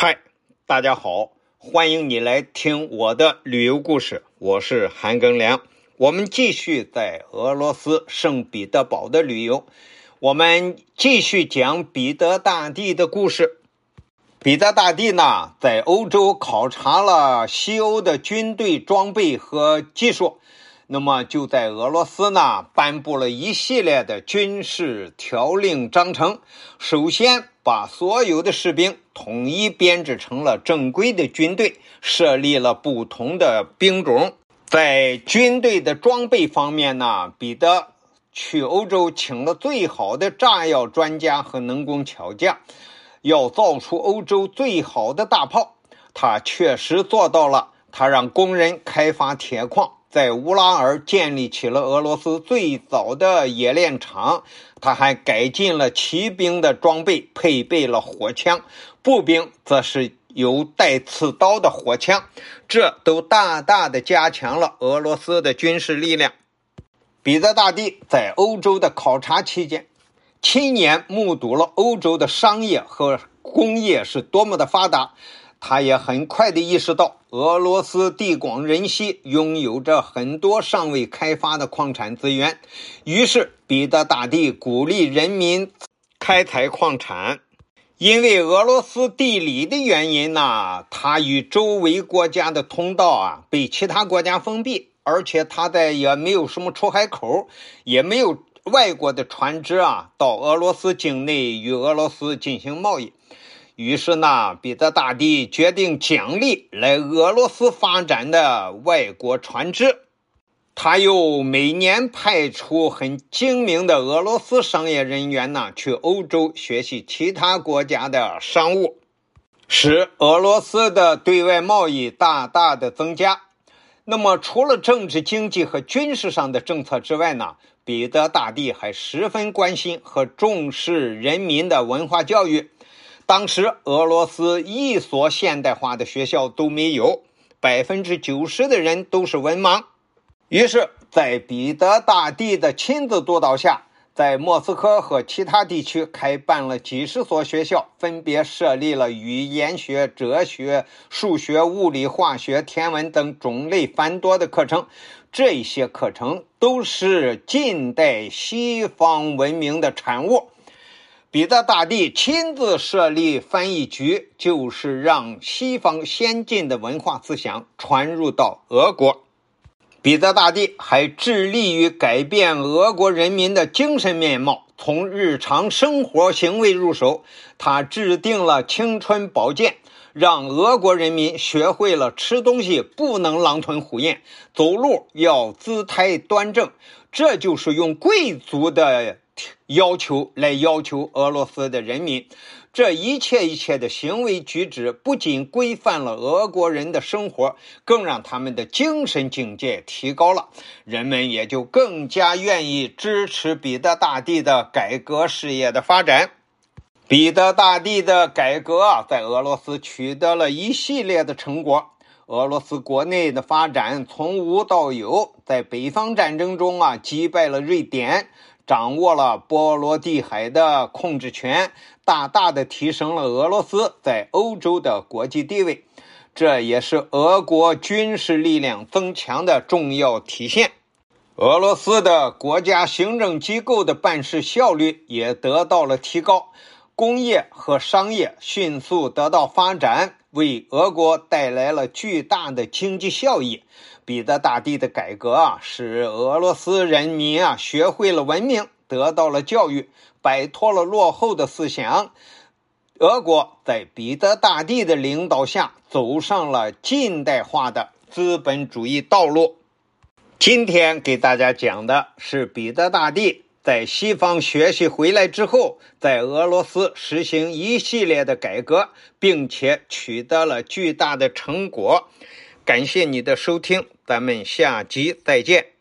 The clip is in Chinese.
嗨，大家好，欢迎你来听我的旅游故事，我是韩庚良。我们继续在俄罗斯圣彼得堡的旅游，我们继续讲彼得大帝的故事。彼得大帝呢，在欧洲考察了西欧的军队装备和技术，那么就在俄罗斯呢，颁布了一系列的军事条令章程。首先，把所有的士兵统一编制成了正规的军队，设立了不同的兵种。在军队的装备方面呢，彼得去欧洲请了最好的炸药专家和能工巧匠。要造出欧洲最好的大炮，他确实做到了。他让工人开发铁矿，在乌拉尔建立起了俄罗斯最早的冶炼厂。他还改进了骑兵的装备，配备了火枪；步兵则是有带刺刀的火枪，这都大大的加强了俄罗斯的军事力量。彼得大帝在欧洲的考察期间。亲眼目睹了欧洲的商业和工业是多么的发达，他也很快的意识到俄罗斯地广人稀，拥有着很多尚未开发的矿产资源。于是，彼得大帝鼓励人民开采矿产。因为俄罗斯地理的原因呢，它与周围国家的通道啊被其他国家封闭，而且它在也没有什么出海口，也没有。外国的船只啊，到俄罗斯境内与俄罗斯进行贸易。于是呢，彼得大帝决定奖励来俄罗斯发展的外国船只。他又每年派出很精明的俄罗斯商业人员呢，去欧洲学习其他国家的商务，使俄罗斯的对外贸易大大的增加。那么，除了政治、经济和军事上的政策之外呢？彼得大帝还十分关心和重视人民的文化教育。当时，俄罗斯一所现代化的学校都没有，百分之九十的人都是文盲。于是，在彼得大帝的亲自督导下，在莫斯科和其他地区开办了几十所学校，分别设立了语言学、哲学、数学、物理、化学、天文等种类繁多的课程。这些课程都是近代西方文明的产物。彼得大帝亲自设立翻译局，就是让西方先进的文化思想传入到俄国。彼得大帝还致力于改变俄国人民的精神面貌，从日常生活行为入手。他制定了青春保健。让俄国人民学会了吃东西不能狼吞虎咽，走路要姿态端正，这就是用贵族的要求来要求俄罗斯的人民。这一切一切的行为举止，不仅规范了俄国人的生活，更让他们的精神境界提高了，人们也就更加愿意支持彼得大帝的改革事业的发展。彼得大帝的改革啊，在俄罗斯取得了一系列的成果。俄罗斯国内的发展从无到有，在北方战争中啊，击败了瑞典，掌握了波罗的海的控制权，大大的提升了俄罗斯在欧洲的国际地位。这也是俄国军事力量增强的重要体现。俄罗斯的国家行政机构的办事效率也得到了提高。工业和商业迅速得到发展，为俄国带来了巨大的经济效益。彼得大帝的改革啊，使俄罗斯人民啊学会了文明，得到了教育，摆脱了落后的思想。俄国在彼得大帝的领导下，走上了近代化的资本主义道路。今天给大家讲的是彼得大帝。在西方学习回来之后，在俄罗斯实行一系列的改革，并且取得了巨大的成果。感谢你的收听，咱们下集再见。